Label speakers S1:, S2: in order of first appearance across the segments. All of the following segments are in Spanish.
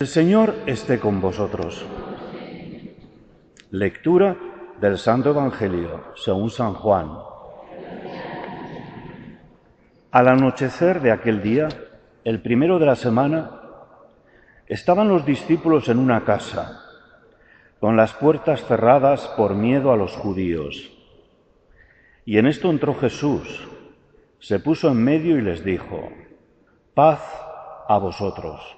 S1: El Señor esté con vosotros. Lectura del Santo Evangelio según San Juan. Al anochecer de aquel día, el primero de la semana, estaban los discípulos en una casa, con las puertas cerradas por miedo a los judíos. Y en esto entró Jesús, se puso en medio y les dijo, paz a vosotros.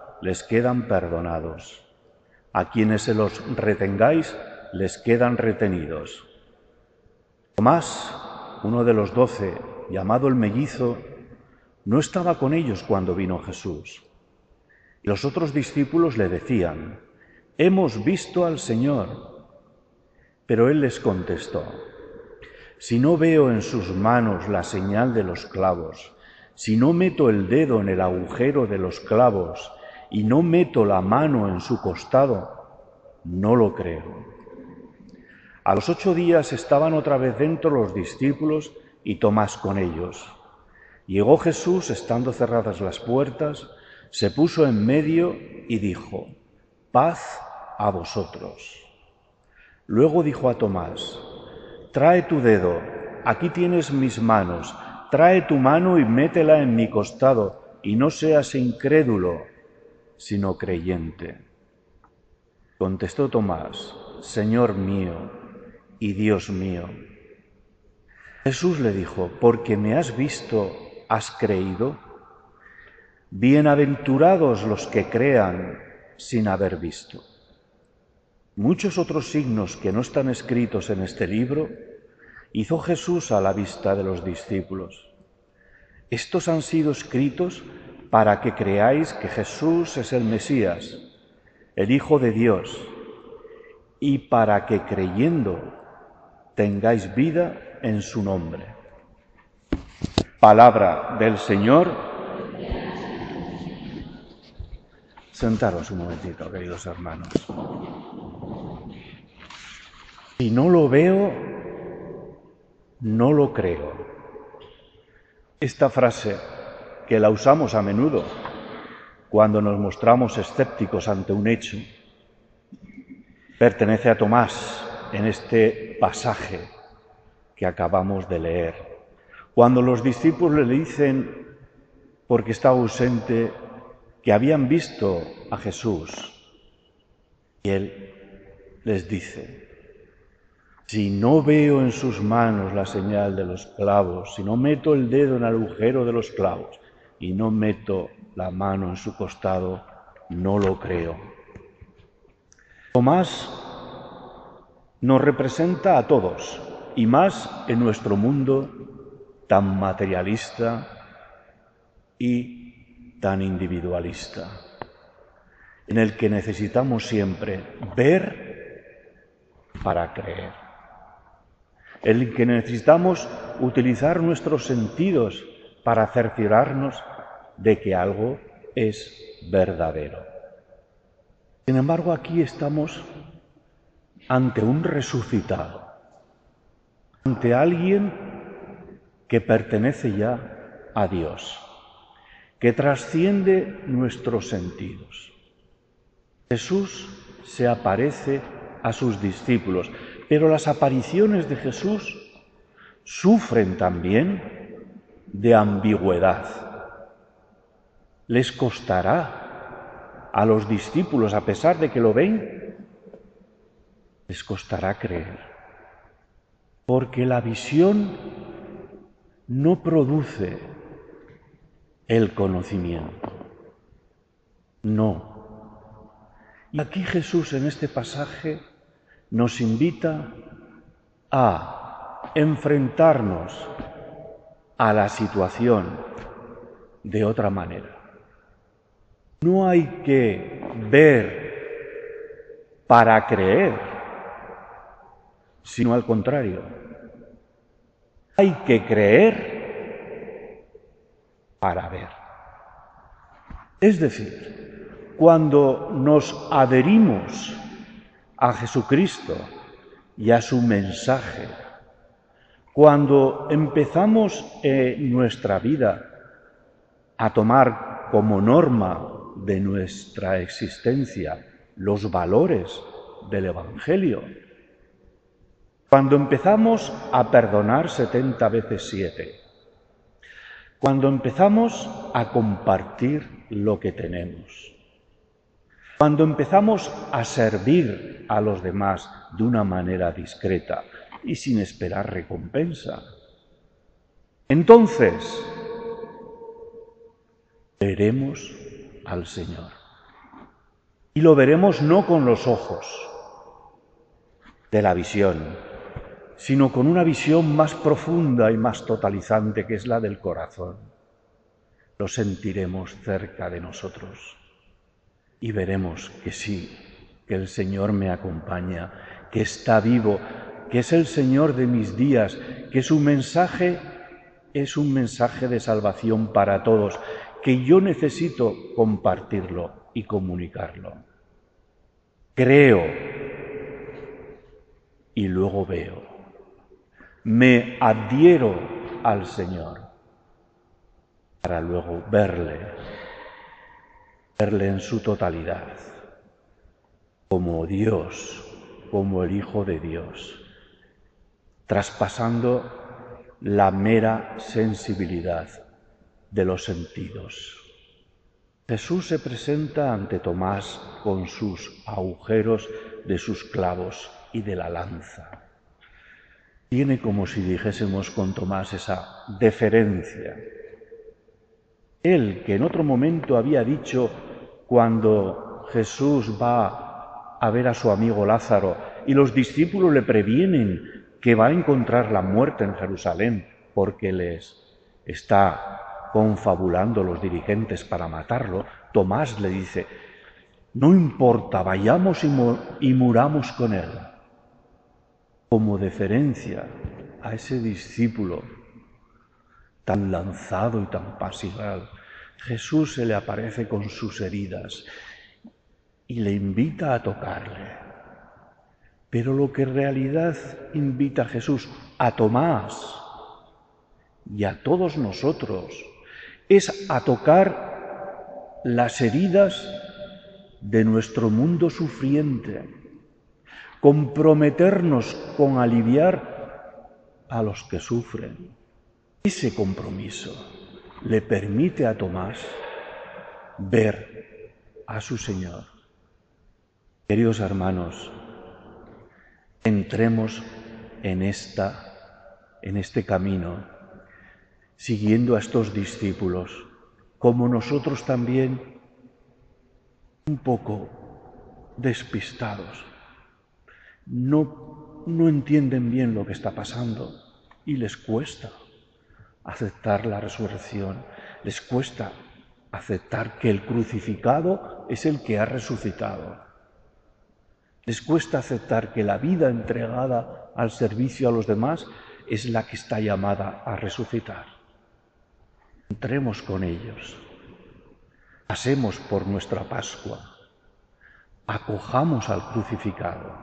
S1: les quedan perdonados. A quienes se los retengáis, les quedan retenidos. Tomás, uno de los doce, llamado el mellizo, no estaba con ellos cuando vino Jesús. Los otros discípulos le decían, Hemos visto al Señor. Pero él les contestó, Si no veo en sus manos la señal de los clavos, si no meto el dedo en el agujero de los clavos y no meto la mano en su costado, no lo creo. A los ocho días estaban otra vez dentro los discípulos y Tomás con ellos. Llegó Jesús, estando cerradas las puertas, se puso en medio y dijo, paz a vosotros. Luego dijo a Tomás, trae tu dedo, aquí tienes mis manos, trae tu mano y métela en mi costado, y no seas incrédulo, sino creyente. Contestó Tomás, Señor mío y Dios mío. Jesús le dijo, porque me has visto, has creído. Bienaventurados los que crean sin haber visto. Muchos otros signos que no están escritos en este libro hizo Jesús a la vista de los discípulos. Estos han sido escritos para que creáis que Jesús es el Mesías, el Hijo de Dios, y para que creyendo tengáis vida en su nombre. Palabra del Señor Sentaros un momentito, queridos hermanos. Si no lo veo, no lo creo. Esta frase, que la usamos a menudo cuando nos mostramos escépticos ante un hecho, pertenece a Tomás en este pasaje que acabamos de leer. Cuando los discípulos le dicen, porque está ausente, que habían visto a Jesús. Y él les dice, si no veo en sus manos la señal de los clavos, si no meto el dedo en el agujero de los clavos y no meto la mano en su costado, no lo creo. Tomás nos representa a todos, y más en nuestro mundo tan materialista y tan individualista, en el que necesitamos siempre ver para creer, en el que necesitamos utilizar nuestros sentidos para cerciorarnos de que algo es verdadero. Sin embargo, aquí estamos ante un resucitado, ante alguien que pertenece ya a Dios que trasciende nuestros sentidos. Jesús se aparece a sus discípulos, pero las apariciones de Jesús sufren también de ambigüedad. Les costará a los discípulos, a pesar de que lo ven, les costará creer, porque la visión no produce el conocimiento. No. Y aquí Jesús en este pasaje nos invita a enfrentarnos a la situación de otra manera. No hay que ver para creer, sino al contrario. Hay que creer para ver. Es decir, cuando nos adherimos a Jesucristo y a su mensaje, cuando empezamos en nuestra vida a tomar como norma de nuestra existencia los valores del Evangelio, cuando empezamos a perdonar 70 veces 7, cuando empezamos a compartir lo que tenemos, cuando empezamos a servir a los demás de una manera discreta y sin esperar recompensa, entonces veremos al Señor. Y lo veremos no con los ojos de la visión, sino con una visión más profunda y más totalizante que es la del corazón. Lo sentiremos cerca de nosotros y veremos que sí, que el Señor me acompaña, que está vivo, que es el Señor de mis días, que su mensaje es un mensaje de salvación para todos, que yo necesito compartirlo y comunicarlo. Creo y luego veo. Me adhiero al Señor para luego verle, verle en su totalidad, como Dios, como el Hijo de Dios, traspasando la mera sensibilidad de los sentidos. Jesús se presenta ante Tomás con sus agujeros de sus clavos y de la lanza. Tiene como si dijésemos con Tomás esa deferencia. Él que en otro momento había dicho cuando Jesús va a ver a su amigo Lázaro y los discípulos le previenen que va a encontrar la muerte en Jerusalén porque les está confabulando los dirigentes para matarlo, Tomás le dice, no importa, vayamos y, muramos con él. Como deferencia a ese discípulo tan lanzado y tan pasional, Jesús se le aparece con sus heridas y le invita a tocarle. Pero lo que en realidad invita a Jesús a Tomás y a todos nosotros es a tocar las heridas de nuestro mundo sufriente, comprometernos con aliviar a los que sufren. Ese compromiso le permite a Tomás ver a su Señor. Queridos hermanos, entremos en esta en este camino siguiendo a estos discípulos, como nosotros también, un poco despistados. No, no entienden bien lo que está pasando y les cuesta aceptar la resurrección, les cuesta aceptar que el crucificado es el que ha resucitado. Les cuesta aceptar que la vida entregada al servicio a los demás es la que está llamada a resucitar. Entremos con ellos, pasemos por nuestra Pascua, acojamos al crucificado,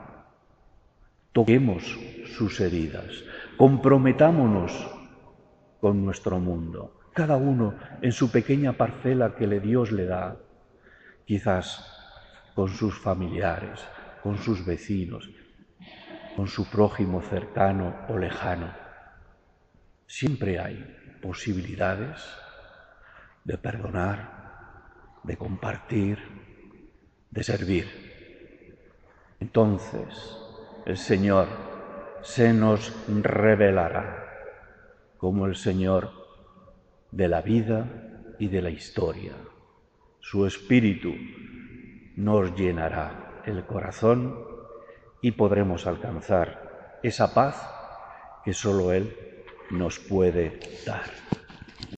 S1: toquemos sus heridas, comprometámonos con nuestro mundo, cada uno en su pequeña parcela que le Dios le da, quizás con sus familiares, con sus vecinos, con su prójimo cercano o lejano. Siempre hay posibilidades de perdonar, de compartir, de servir. Entonces el Señor se nos revelará como el Señor de la vida y de la historia. Su espíritu nos llenará el corazón y podremos alcanzar esa paz que solo Él nos puede dar.